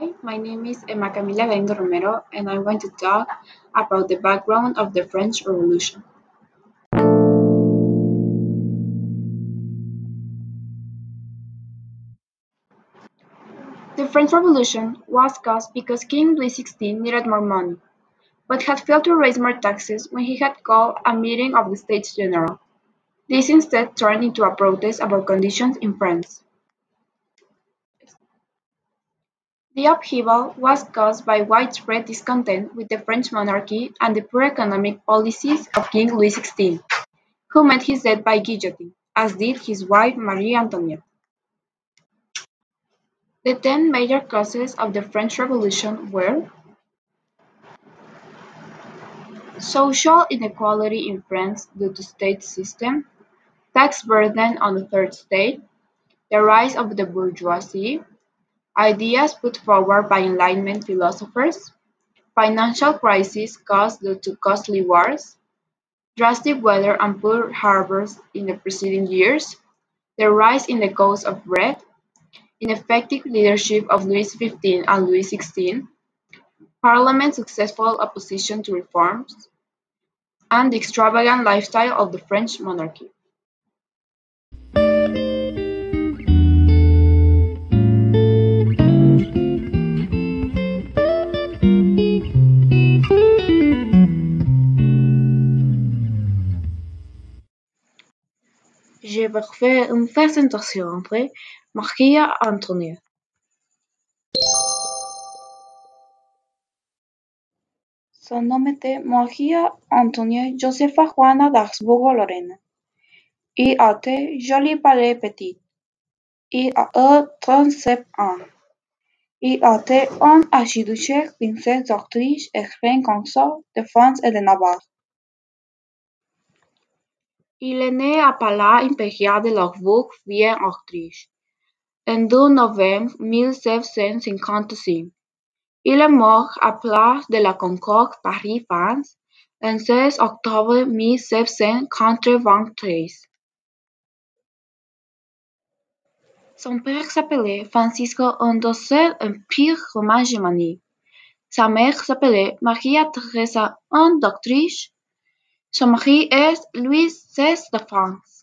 Hi, my name is Emma Camila Galindo Romero, and I'm going to talk about the background of the French Revolution. The French Revolution was caused because King Louis XVI needed more money, but had failed to raise more taxes when he had called a meeting of the States General. This instead turned into a protest about conditions in France. The upheaval was caused by widespread discontent with the French monarchy and the poor economic policies of King Louis XVI, who met his death by guillotine, as did his wife Marie Antoinette. The ten major causes of the French Revolution were social inequality in France due to state system, tax burden on the third state, the rise of the bourgeoisie, Ideas put forward by Enlightenment philosophers, financial crises caused due to costly wars, drastic weather and poor harvests in the preceding years, the rise in the cost of bread, ineffective leadership of Louis XV and Louis XVI, Parliament's successful opposition to reforms, and the extravagant lifestyle of the French monarchy. Faire une présentation entre Maria Antonia. Son nombre est Maria Antonia Josefa Juana d'Habsbourg Lorena. Il été joli palais petit. Il a eu 37 ans. Il été un archiduc, princesse d'Autriche et reine consort de France et de Navarre. Il est né à Palais impérial de Lauchbourg, Vienne, Autriche, en 2 novembre 1755. Il est mort à Place de la Concorde, Paris, France, le 16 octobre 1793. Son père s'appelait Francisco Andosel Empire romain germanique. Sa mère s'appelait Maria Teresa d'Autriche. Son mari est Louis XVI de France.